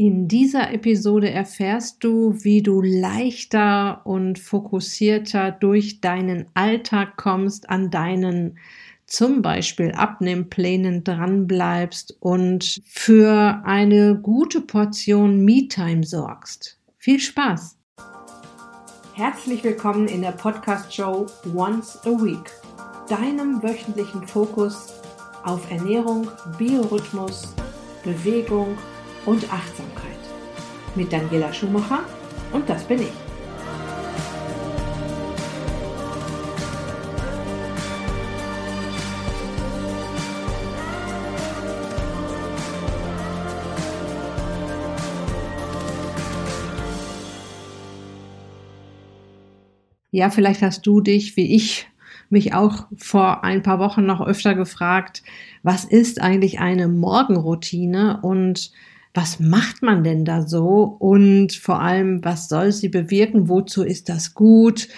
In dieser Episode erfährst du, wie du leichter und fokussierter durch deinen Alltag kommst, an deinen zum Beispiel Abnehmplänen dranbleibst und für eine gute Portion Me-Time sorgst. Viel Spaß! Herzlich willkommen in der Podcast-Show Once a Week, deinem wöchentlichen Fokus auf Ernährung, Biorhythmus, Bewegung und Achtsamkeit. Mit Daniela Schumacher und das bin ich. Ja, vielleicht hast du dich, wie ich, mich auch vor ein paar Wochen noch öfter gefragt, was ist eigentlich eine Morgenroutine und was macht man denn da so? Und vor allem, was soll sie bewirken, wozu ist das gut,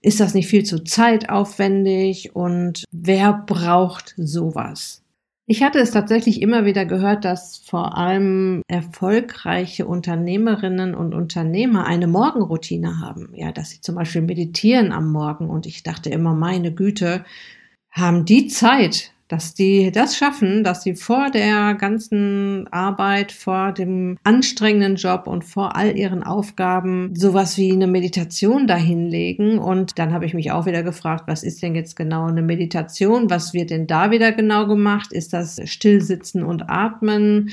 ist das nicht viel zu zeitaufwendig? Und wer braucht sowas? Ich hatte es tatsächlich immer wieder gehört, dass vor allem erfolgreiche Unternehmerinnen und Unternehmer eine Morgenroutine haben. Ja, dass sie zum Beispiel meditieren am Morgen. Und ich dachte immer, meine Güte, haben die Zeit, dass die das schaffen, dass sie vor der ganzen Arbeit, vor dem anstrengenden Job und vor all ihren Aufgaben sowas wie eine Meditation dahinlegen. Und dann habe ich mich auch wieder gefragt, was ist denn jetzt genau eine Meditation? Was wird denn da wieder genau gemacht? Ist das Stillsitzen und Atmen?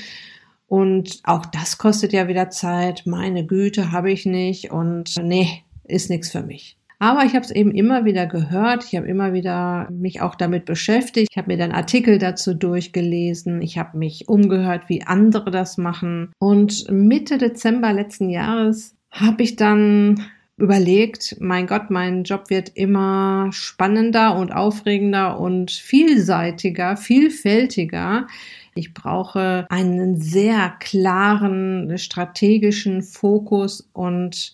Und auch das kostet ja wieder Zeit. Meine Güte, habe ich nicht. Und nee, ist nichts für mich. Aber ich habe es eben immer wieder gehört, ich habe immer wieder mich auch damit beschäftigt, ich habe mir dann Artikel dazu durchgelesen, ich habe mich umgehört, wie andere das machen. Und Mitte Dezember letzten Jahres habe ich dann überlegt, mein Gott, mein Job wird immer spannender und aufregender und vielseitiger, vielfältiger. Ich brauche einen sehr klaren strategischen Fokus und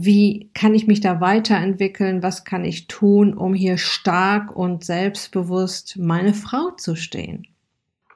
wie kann ich mich da weiterentwickeln, was kann ich tun, um hier stark und selbstbewusst meine Frau zu stehen.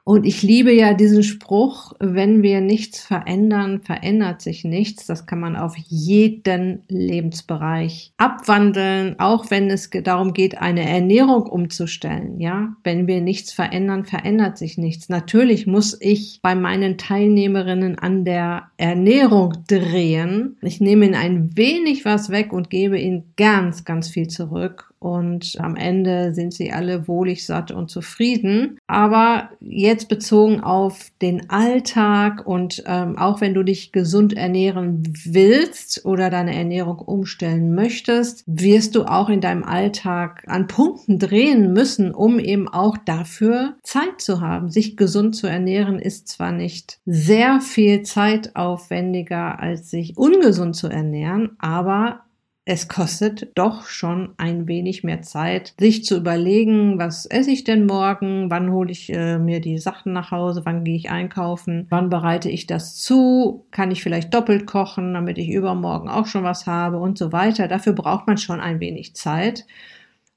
Und ich liebe ja diesen Spruch, wenn wir nichts verändern, verändert sich nichts. Das kann man auf jeden Lebensbereich abwandeln, auch wenn es darum geht, eine Ernährung umzustellen. Ja, wenn wir nichts verändern, verändert sich nichts. Natürlich muss ich bei meinen Teilnehmerinnen an der Ernährung drehen. Ich nehme ihnen ein wenig was weg und gebe ihnen ganz, ganz viel zurück und am Ende sind sie alle wohlig satt und zufrieden. Aber jetzt bezogen auf den Alltag und ähm, auch wenn du dich gesund ernähren willst oder deine Ernährung umstellen möchtest, wirst du auch in deinem Alltag an Punkten drehen müssen, um eben auch dafür Zeit zu haben. Sich gesund zu ernähren ist zwar nicht sehr viel zeitaufwendiger als sich ungesund zu ernähren, aber es kostet doch schon ein wenig mehr Zeit, sich zu überlegen, was esse ich denn morgen, wann hole ich äh, mir die Sachen nach Hause, wann gehe ich einkaufen, wann bereite ich das zu, kann ich vielleicht doppelt kochen, damit ich übermorgen auch schon was habe und so weiter. Dafür braucht man schon ein wenig Zeit.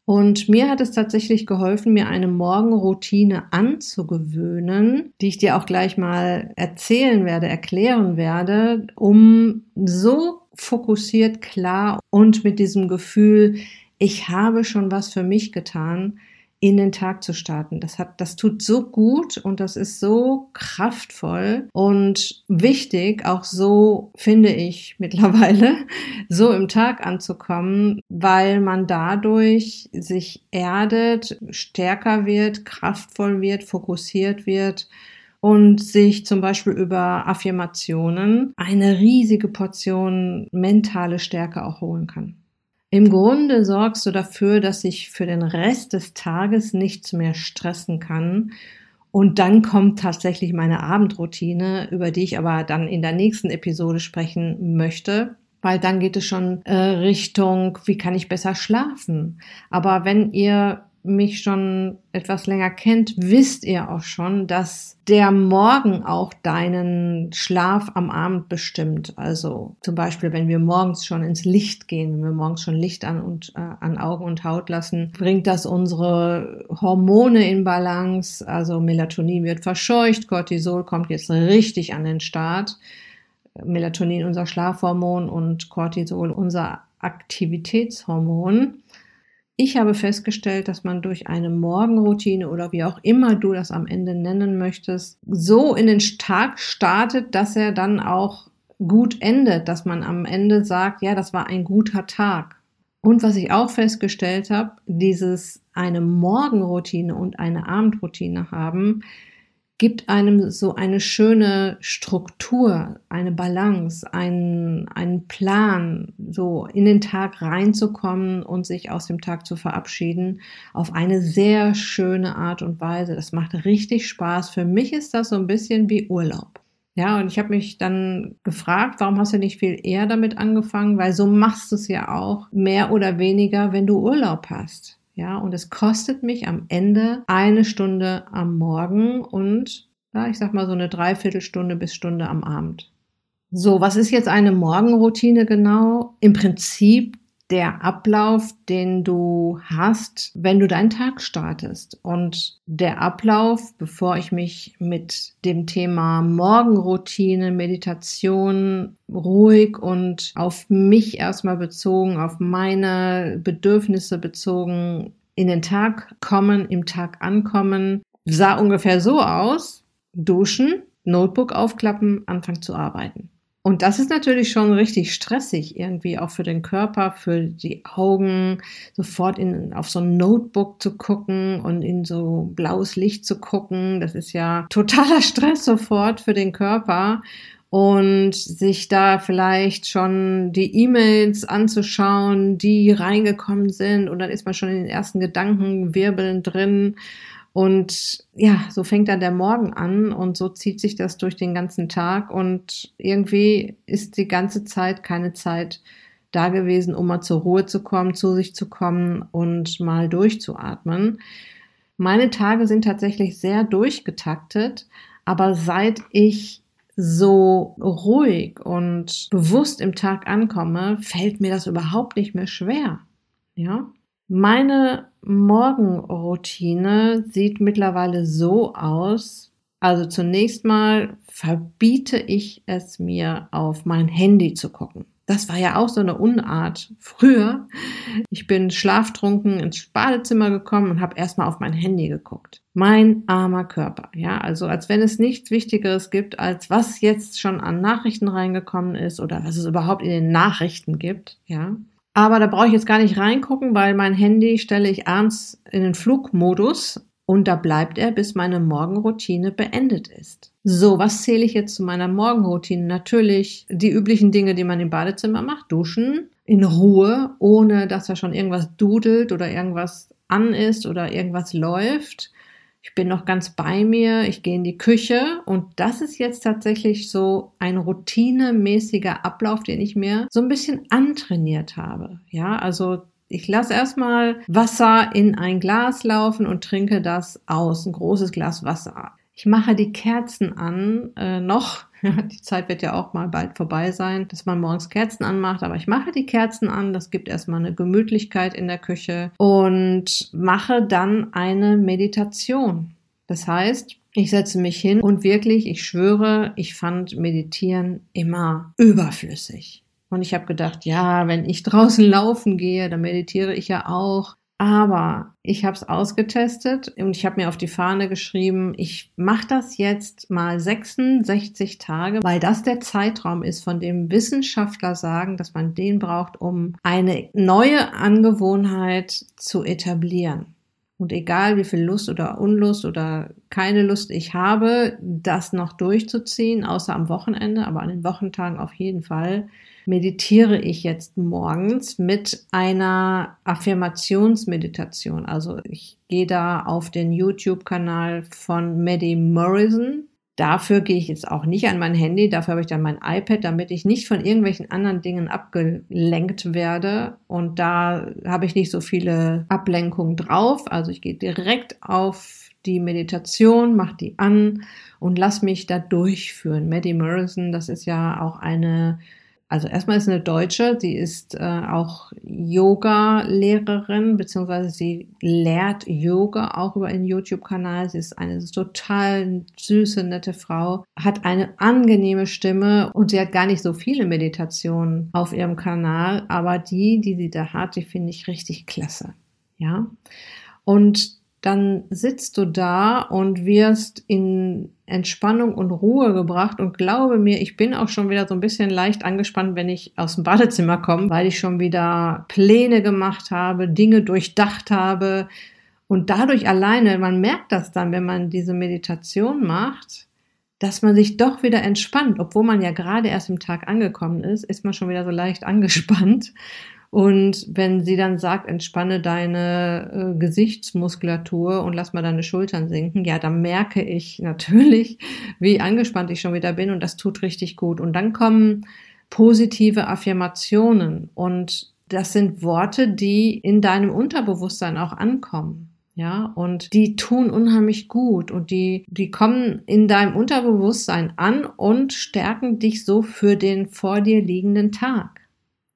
Und mir hat es tatsächlich geholfen, mir eine Morgenroutine anzugewöhnen, die ich dir auch gleich mal erzählen werde, erklären werde, um so fokussiert, klar und mit diesem Gefühl, ich habe schon was für mich getan, in den Tag zu starten. Das hat, das tut so gut und das ist so kraftvoll und wichtig, auch so finde ich mittlerweile, so im Tag anzukommen, weil man dadurch sich erdet, stärker wird, kraftvoll wird, fokussiert wird und sich zum Beispiel über Affirmationen eine riesige Portion mentale Stärke auch holen kann. Im Grunde sorgst du dafür, dass ich für den Rest des Tages nichts mehr stressen kann. Und dann kommt tatsächlich meine Abendroutine, über die ich aber dann in der nächsten Episode sprechen möchte weil dann geht es schon äh, Richtung, wie kann ich besser schlafen. Aber wenn ihr mich schon etwas länger kennt, wisst ihr auch schon, dass der Morgen auch deinen Schlaf am Abend bestimmt. Also zum Beispiel, wenn wir morgens schon ins Licht gehen, wenn wir morgens schon Licht an und äh, an Augen und Haut lassen, bringt das unsere Hormone in Balance. Also Melatonin wird verscheucht, Cortisol kommt jetzt richtig an den Start. Melatonin unser Schlafhormon und Cortisol unser Aktivitätshormon. Ich habe festgestellt, dass man durch eine Morgenroutine oder wie auch immer du das am Ende nennen möchtest, so in den Tag startet, dass er dann auch gut endet, dass man am Ende sagt, ja, das war ein guter Tag. Und was ich auch festgestellt habe, dieses eine Morgenroutine und eine Abendroutine haben, gibt einem so eine schöne Struktur, eine Balance, einen, einen Plan, so in den Tag reinzukommen und sich aus dem Tag zu verabschieden, auf eine sehr schöne Art und Weise. Das macht richtig Spaß. Für mich ist das so ein bisschen wie Urlaub. Ja, und ich habe mich dann gefragt, warum hast du nicht viel eher damit angefangen? Weil so machst du es ja auch mehr oder weniger, wenn du Urlaub hast. Ja, und es kostet mich am Ende eine Stunde am Morgen und, ja, ich sag mal so eine Dreiviertelstunde bis Stunde am Abend. So, was ist jetzt eine Morgenroutine genau? Im Prinzip der Ablauf, den du hast, wenn du deinen Tag startest. Und der Ablauf, bevor ich mich mit dem Thema Morgenroutine, Meditation ruhig und auf mich erstmal bezogen, auf meine Bedürfnisse bezogen in den Tag kommen, im Tag ankommen, sah ungefähr so aus. Duschen, Notebook aufklappen, anfangen zu arbeiten. Und das ist natürlich schon richtig stressig, irgendwie auch für den Körper, für die Augen, sofort in, auf so ein Notebook zu gucken und in so blaues Licht zu gucken. Das ist ja totaler Stress sofort für den Körper. Und sich da vielleicht schon die E-Mails anzuschauen, die reingekommen sind. Und dann ist man schon in den ersten Gedankenwirbeln drin und ja, so fängt dann der Morgen an und so zieht sich das durch den ganzen Tag und irgendwie ist die ganze Zeit keine Zeit da gewesen, um mal zur Ruhe zu kommen, zu sich zu kommen und mal durchzuatmen. Meine Tage sind tatsächlich sehr durchgetaktet, aber seit ich so ruhig und bewusst im Tag ankomme, fällt mir das überhaupt nicht mehr schwer. Ja, meine Morgenroutine sieht mittlerweile so aus. Also zunächst mal verbiete ich es mir, auf mein Handy zu gucken. Das war ja auch so eine Unart früher. Ich bin schlaftrunken ins Badezimmer gekommen und habe erstmal auf mein Handy geguckt. Mein armer Körper, ja, also als wenn es nichts Wichtigeres gibt, als was jetzt schon an Nachrichten reingekommen ist oder was es überhaupt in den Nachrichten gibt, ja. Aber da brauche ich jetzt gar nicht reingucken, weil mein Handy stelle ich abends in den Flugmodus und da bleibt er, bis meine Morgenroutine beendet ist. So, was zähle ich jetzt zu meiner Morgenroutine? Natürlich die üblichen Dinge, die man im Badezimmer macht. Duschen in Ruhe, ohne dass da schon irgendwas dudelt oder irgendwas an ist oder irgendwas läuft ich bin noch ganz bei mir, ich gehe in die Küche und das ist jetzt tatsächlich so ein routinemäßiger Ablauf, den ich mir so ein bisschen antrainiert habe. Ja, also ich lasse erstmal Wasser in ein Glas laufen und trinke das aus, ein großes Glas Wasser. Ich mache die Kerzen an, äh, noch. die Zeit wird ja auch mal bald vorbei sein, dass man morgens Kerzen anmacht, aber ich mache die Kerzen an. Das gibt erstmal eine Gemütlichkeit in der Küche und mache dann eine Meditation. Das heißt, ich setze mich hin und wirklich, ich schwöre, ich fand Meditieren immer überflüssig. Und ich habe gedacht, ja, wenn ich draußen laufen gehe, dann meditiere ich ja auch. Aber ich habe es ausgetestet und ich habe mir auf die Fahne geschrieben, ich mache das jetzt mal 66 Tage, weil das der Zeitraum ist, von dem Wissenschaftler sagen, dass man den braucht, um eine neue Angewohnheit zu etablieren. Und egal wie viel Lust oder Unlust oder keine Lust ich habe, das noch durchzuziehen, außer am Wochenende, aber an den Wochentagen auf jeden Fall, meditiere ich jetzt morgens mit einer Affirmationsmeditation. Also ich gehe da auf den YouTube-Kanal von Maddie Morrison. Dafür gehe ich jetzt auch nicht an mein Handy, dafür habe ich dann mein iPad, damit ich nicht von irgendwelchen anderen Dingen abgelenkt werde. Und da habe ich nicht so viele Ablenkungen drauf. Also ich gehe direkt auf die Meditation, mache die an und lass mich da durchführen. Maddie Morrison, das ist ja auch eine also erstmal ist eine Deutsche, sie ist äh, auch Yoga-Lehrerin, beziehungsweise sie lehrt Yoga auch über ihren YouTube-Kanal. Sie ist eine total süße, nette Frau, hat eine angenehme Stimme und sie hat gar nicht so viele Meditationen auf ihrem Kanal, aber die, die sie da hat, die finde ich richtig klasse. Ja. Und dann sitzt du da und wirst in Entspannung und Ruhe gebracht. Und glaube mir, ich bin auch schon wieder so ein bisschen leicht angespannt, wenn ich aus dem Badezimmer komme, weil ich schon wieder Pläne gemacht habe, Dinge durchdacht habe. Und dadurch alleine, man merkt das dann, wenn man diese Meditation macht, dass man sich doch wieder entspannt, obwohl man ja gerade erst im Tag angekommen ist, ist man schon wieder so leicht angespannt und wenn sie dann sagt, entspanne deine äh, Gesichtsmuskulatur und lass mal deine Schultern sinken, ja, dann merke ich natürlich, wie angespannt ich schon wieder bin und das tut richtig gut. Und dann kommen positive Affirmationen und das sind Worte, die in deinem Unterbewusstsein auch ankommen. Ja, und die tun unheimlich gut und die, die kommen in deinem Unterbewusstsein an und stärken dich so für den vor dir liegenden Tag.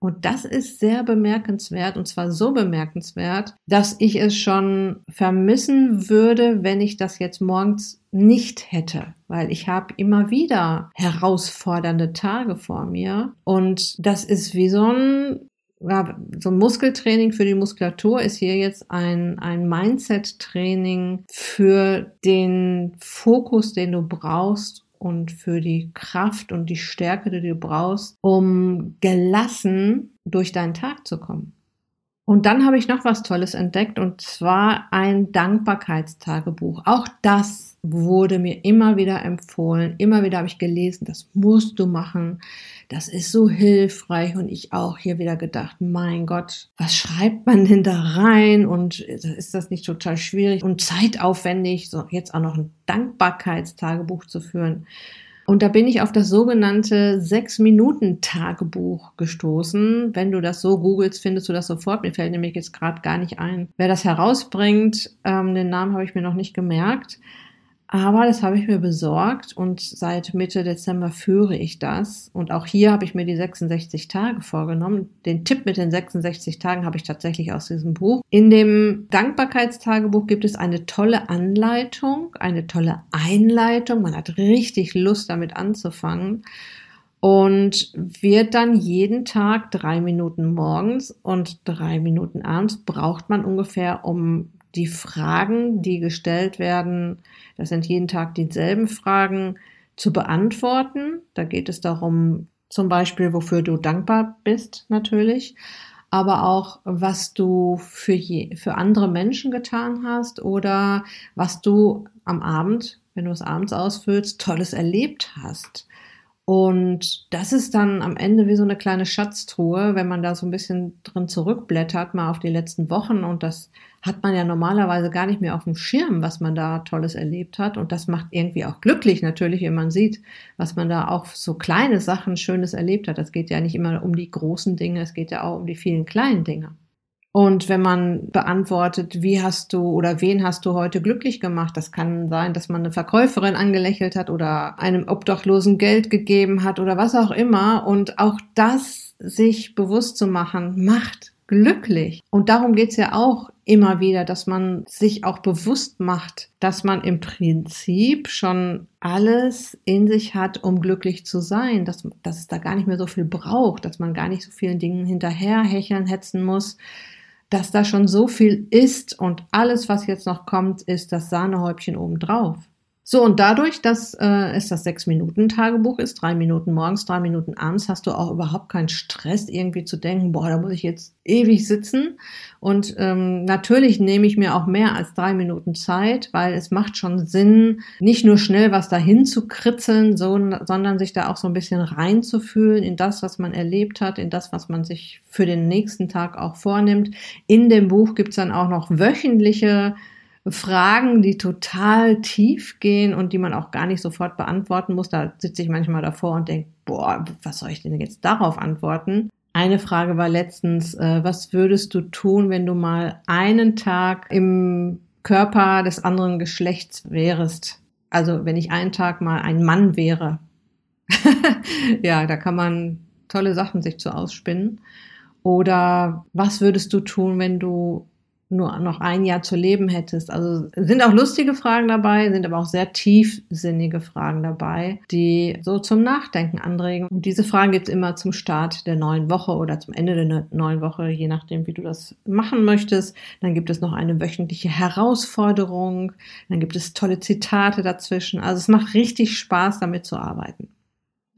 Und das ist sehr bemerkenswert und zwar so bemerkenswert, dass ich es schon vermissen würde, wenn ich das jetzt morgens nicht hätte, weil ich habe immer wieder herausfordernde Tage vor mir. Und das ist wie so ein so ein Muskeltraining für die Muskulatur ist hier jetzt ein, ein Mindset-Training für den Fokus, den du brauchst, und für die Kraft und die Stärke, die du brauchst, um gelassen durch deinen Tag zu kommen. Und dann habe ich noch was Tolles entdeckt und zwar ein Dankbarkeitstagebuch. Auch das wurde mir immer wieder empfohlen. Immer wieder habe ich gelesen, das musst du machen. Das ist so hilfreich. Und ich auch hier wieder gedacht, mein Gott, was schreibt man denn da rein? Und ist das nicht total schwierig und zeitaufwendig, so jetzt auch noch ein Dankbarkeitstagebuch zu führen? Und da bin ich auf das sogenannte Sechs-Minuten-Tagebuch gestoßen. Wenn du das so googelst, findest du das sofort. Mir fällt nämlich jetzt gerade gar nicht ein, wer das herausbringt. Ähm, den Namen habe ich mir noch nicht gemerkt. Aber das habe ich mir besorgt und seit Mitte Dezember führe ich das. Und auch hier habe ich mir die 66 Tage vorgenommen. Den Tipp mit den 66 Tagen habe ich tatsächlich aus diesem Buch. In dem Dankbarkeitstagebuch gibt es eine tolle Anleitung, eine tolle Einleitung. Man hat richtig Lust damit anzufangen und wird dann jeden Tag drei Minuten morgens und drei Minuten abends braucht man ungefähr, um die Fragen, die gestellt werden, das sind jeden Tag dieselben Fragen, zu beantworten. Da geht es darum, zum Beispiel, wofür du dankbar bist, natürlich, aber auch, was du für, je, für andere Menschen getan hast oder was du am Abend, wenn du es abends ausfüllst, Tolles erlebt hast. Und das ist dann am Ende wie so eine kleine Schatztruhe, wenn man da so ein bisschen drin zurückblättert, mal auf die letzten Wochen. Und das hat man ja normalerweise gar nicht mehr auf dem Schirm, was man da Tolles erlebt hat. Und das macht irgendwie auch glücklich natürlich, wenn man sieht, was man da auch so kleine Sachen Schönes erlebt hat. Das geht ja nicht immer um die großen Dinge, es geht ja auch um die vielen kleinen Dinge. Und wenn man beantwortet, wie hast du oder wen hast du heute glücklich gemacht, das kann sein, dass man eine Verkäuferin angelächelt hat oder einem Obdachlosen Geld gegeben hat oder was auch immer. Und auch das sich bewusst zu machen, macht glücklich. Und darum geht's ja auch immer wieder, dass man sich auch bewusst macht, dass man im Prinzip schon alles in sich hat, um glücklich zu sein, dass, dass es da gar nicht mehr so viel braucht, dass man gar nicht so vielen Dingen hinterherhecheln, hetzen muss, dass da schon so viel ist und alles, was jetzt noch kommt, ist das Sahnehäubchen obendrauf. So, und dadurch, dass äh, es das Sechs-Minuten-Tagebuch ist, drei Minuten morgens, drei Minuten abends, hast du auch überhaupt keinen Stress, irgendwie zu denken, boah, da muss ich jetzt ewig sitzen. Und ähm, natürlich nehme ich mir auch mehr als drei Minuten Zeit, weil es macht schon Sinn, nicht nur schnell was dahin zu kritzeln, so, sondern sich da auch so ein bisschen reinzufühlen in das, was man erlebt hat, in das, was man sich für den nächsten Tag auch vornimmt. In dem Buch gibt's dann auch noch wöchentliche Fragen, die total tief gehen und die man auch gar nicht sofort beantworten muss. Da sitze ich manchmal davor und denke, boah, was soll ich denn jetzt darauf antworten? Eine Frage war letztens, äh, was würdest du tun, wenn du mal einen Tag im Körper des anderen Geschlechts wärst? Also wenn ich einen Tag mal ein Mann wäre. ja, da kann man tolle Sachen sich zu ausspinnen. Oder was würdest du tun, wenn du nur noch ein Jahr zu leben hättest. Also sind auch lustige Fragen dabei, sind aber auch sehr tiefsinnige Fragen dabei, die so zum Nachdenken anregen. Und diese Fragen gibt's immer zum Start der neuen Woche oder zum Ende der neuen Woche, je nachdem, wie du das machen möchtest. Dann gibt es noch eine wöchentliche Herausforderung. Dann gibt es tolle Zitate dazwischen. Also es macht richtig Spaß, damit zu arbeiten.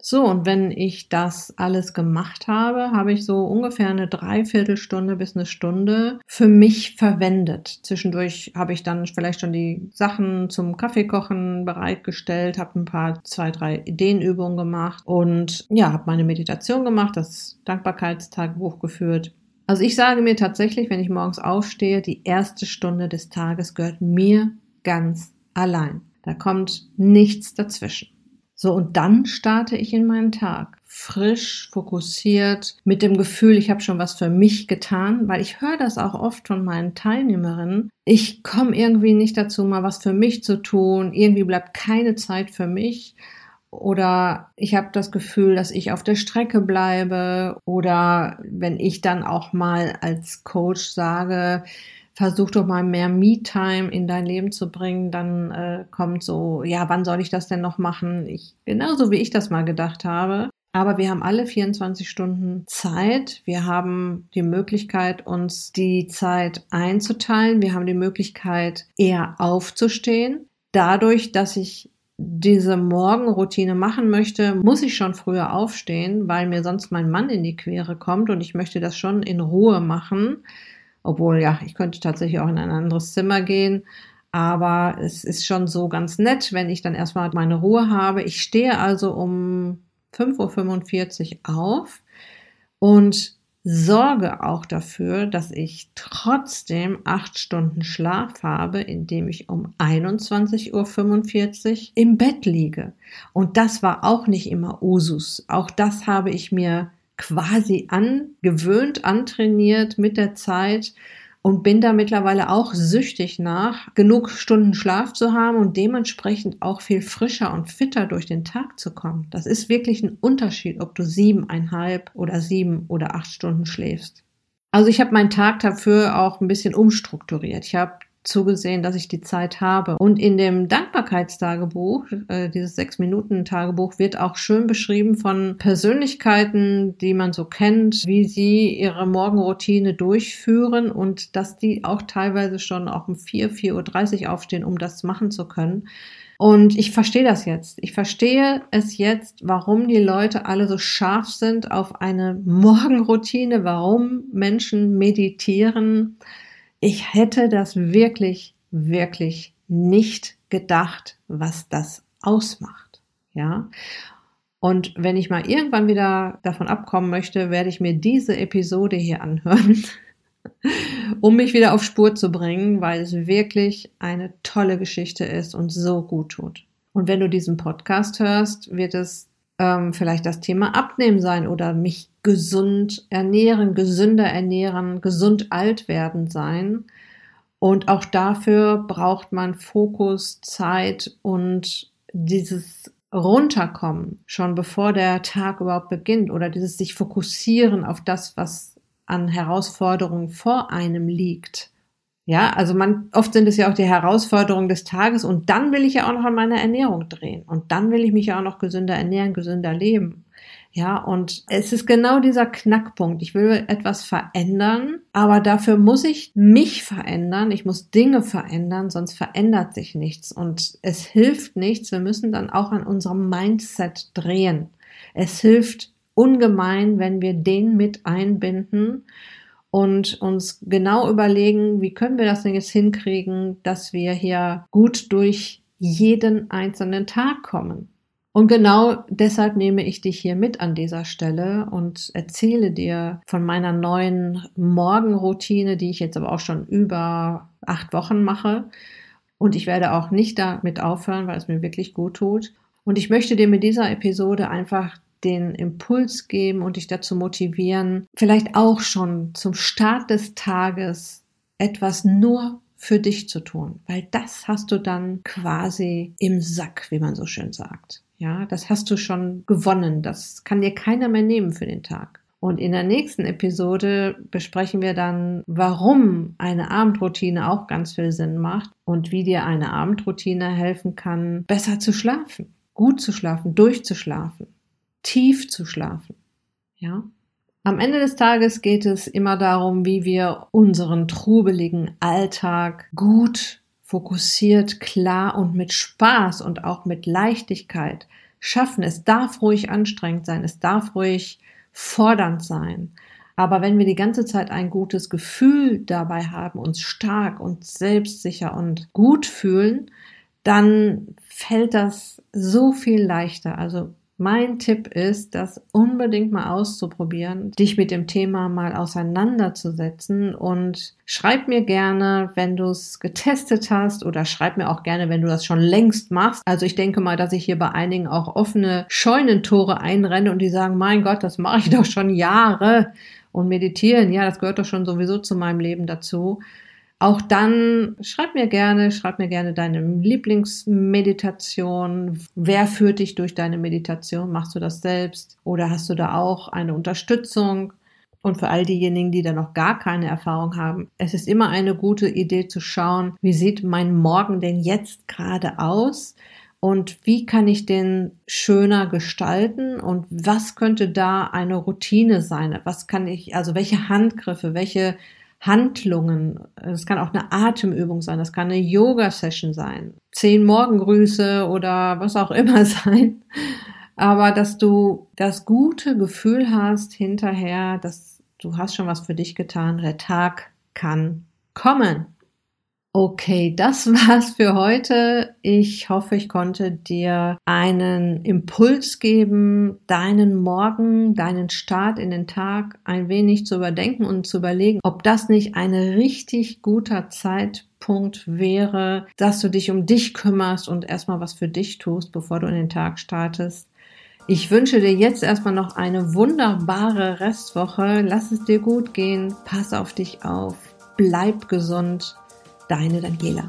So, und wenn ich das alles gemacht habe, habe ich so ungefähr eine Dreiviertelstunde bis eine Stunde für mich verwendet. Zwischendurch habe ich dann vielleicht schon die Sachen zum Kaffeekochen bereitgestellt, habe ein paar, zwei, drei Ideenübungen gemacht und ja, habe meine Meditation gemacht, das Dankbarkeitstagebuch geführt. Also ich sage mir tatsächlich, wenn ich morgens aufstehe, die erste Stunde des Tages gehört mir ganz allein. Da kommt nichts dazwischen. So, und dann starte ich in meinen Tag. Frisch, fokussiert, mit dem Gefühl, ich habe schon was für mich getan, weil ich höre das auch oft von meinen Teilnehmerinnen. Ich komme irgendwie nicht dazu, mal was für mich zu tun. Irgendwie bleibt keine Zeit für mich oder ich habe das Gefühl, dass ich auf der Strecke bleibe oder wenn ich dann auch mal als Coach sage, versuch doch mal mehr Me-Time in dein Leben zu bringen, dann äh, kommt so, ja, wann soll ich das denn noch machen? Ich, genauso wie ich das mal gedacht habe. Aber wir haben alle 24 Stunden Zeit. Wir haben die Möglichkeit, uns die Zeit einzuteilen. Wir haben die Möglichkeit, eher aufzustehen. Dadurch, dass ich diese Morgenroutine machen möchte, muss ich schon früher aufstehen, weil mir sonst mein Mann in die Quere kommt und ich möchte das schon in Ruhe machen. Obwohl, ja, ich könnte tatsächlich auch in ein anderes Zimmer gehen. Aber es ist schon so ganz nett, wenn ich dann erstmal meine Ruhe habe. Ich stehe also um 5.45 Uhr auf und sorge auch dafür, dass ich trotzdem acht Stunden Schlaf habe, indem ich um 21.45 Uhr im Bett liege. Und das war auch nicht immer Usus. Auch das habe ich mir quasi angewöhnt, antrainiert mit der Zeit und bin da mittlerweile auch süchtig nach, genug Stunden Schlaf zu haben und dementsprechend auch viel frischer und fitter durch den Tag zu kommen. Das ist wirklich ein Unterschied, ob du siebeneinhalb oder sieben oder acht Stunden schläfst. Also ich habe meinen Tag dafür auch ein bisschen umstrukturiert. Ich habe zugesehen, dass ich die Zeit habe. Und in dem Dankbarkeitstagebuch, äh, dieses Sechs-Minuten-Tagebuch, wird auch schön beschrieben von Persönlichkeiten, die man so kennt, wie sie ihre Morgenroutine durchführen und dass die auch teilweise schon auch um vier, vier Uhr dreißig aufstehen, um das machen zu können. Und ich verstehe das jetzt. Ich verstehe es jetzt, warum die Leute alle so scharf sind auf eine Morgenroutine, warum Menschen meditieren, ich hätte das wirklich, wirklich nicht gedacht, was das ausmacht. Ja. Und wenn ich mal irgendwann wieder davon abkommen möchte, werde ich mir diese Episode hier anhören, um mich wieder auf Spur zu bringen, weil es wirklich eine tolle Geschichte ist und so gut tut. Und wenn du diesen Podcast hörst, wird es ähm, vielleicht das Thema Abnehmen sein oder mich gesund ernähren, gesünder ernähren, gesund alt werden sein. Und auch dafür braucht man Fokus, Zeit und dieses Runterkommen, schon bevor der Tag überhaupt beginnt oder dieses sich fokussieren auf das, was an Herausforderungen vor einem liegt. Ja, also man, oft sind es ja auch die Herausforderungen des Tages und dann will ich ja auch noch an meiner Ernährung drehen und dann will ich mich ja auch noch gesünder ernähren, gesünder leben. Ja, und es ist genau dieser Knackpunkt. Ich will etwas verändern, aber dafür muss ich mich verändern. Ich muss Dinge verändern, sonst verändert sich nichts. Und es hilft nichts. Wir müssen dann auch an unserem Mindset drehen. Es hilft ungemein, wenn wir den mit einbinden und uns genau überlegen, wie können wir das denn jetzt hinkriegen, dass wir hier gut durch jeden einzelnen Tag kommen. Und genau deshalb nehme ich dich hier mit an dieser Stelle und erzähle dir von meiner neuen Morgenroutine, die ich jetzt aber auch schon über acht Wochen mache. Und ich werde auch nicht damit aufhören, weil es mir wirklich gut tut. Und ich möchte dir mit dieser Episode einfach den Impuls geben und dich dazu motivieren, vielleicht auch schon zum Start des Tages etwas nur für dich zu tun, weil das hast du dann quasi im Sack, wie man so schön sagt. Ja, das hast du schon gewonnen. Das kann dir keiner mehr nehmen für den Tag. Und in der nächsten Episode besprechen wir dann, warum eine Abendroutine auch ganz viel Sinn macht und wie dir eine Abendroutine helfen kann, besser zu schlafen, gut zu schlafen, durchzuschlafen, tief zu schlafen. Ja? Am Ende des Tages geht es immer darum, wie wir unseren trubeligen Alltag gut, fokussiert, klar und mit Spaß und auch mit Leichtigkeit schaffen. Es darf ruhig anstrengend sein, es darf ruhig fordernd sein. Aber wenn wir die ganze Zeit ein gutes Gefühl dabei haben, uns stark und selbstsicher und gut fühlen, dann fällt das so viel leichter. Also mein Tipp ist, das unbedingt mal auszuprobieren, dich mit dem Thema mal auseinanderzusetzen und schreib mir gerne, wenn du es getestet hast oder schreib mir auch gerne, wenn du das schon längst machst. Also ich denke mal, dass ich hier bei einigen auch offene Scheunentore einrenne und die sagen, mein Gott, das mache ich doch schon Jahre und meditieren, ja, das gehört doch schon sowieso zu meinem Leben dazu. Auch dann schreib mir gerne, schreib mir gerne deine Lieblingsmeditation. Wer führt dich durch deine Meditation? Machst du das selbst oder hast du da auch eine Unterstützung? Und für all diejenigen, die da noch gar keine Erfahrung haben, es ist immer eine gute Idee zu schauen, wie sieht mein Morgen denn jetzt gerade aus? Und wie kann ich den schöner gestalten? Und was könnte da eine Routine sein? Was kann ich, also welche Handgriffe, welche Handlungen. Es kann auch eine Atemübung sein, das kann eine Yoga-Session sein, zehn Morgengrüße oder was auch immer sein. Aber dass du das gute Gefühl hast hinterher, dass du hast schon was für dich getan, der Tag kann kommen. Okay, das war's für heute. Ich hoffe, ich konnte dir einen Impuls geben, deinen Morgen, deinen Start in den Tag ein wenig zu überdenken und zu überlegen, ob das nicht ein richtig guter Zeitpunkt wäre, dass du dich um dich kümmerst und erstmal was für dich tust, bevor du in den Tag startest. Ich wünsche dir jetzt erstmal noch eine wunderbare Restwoche. Lass es dir gut gehen. Pass auf dich auf. Bleib gesund Deine Daniela.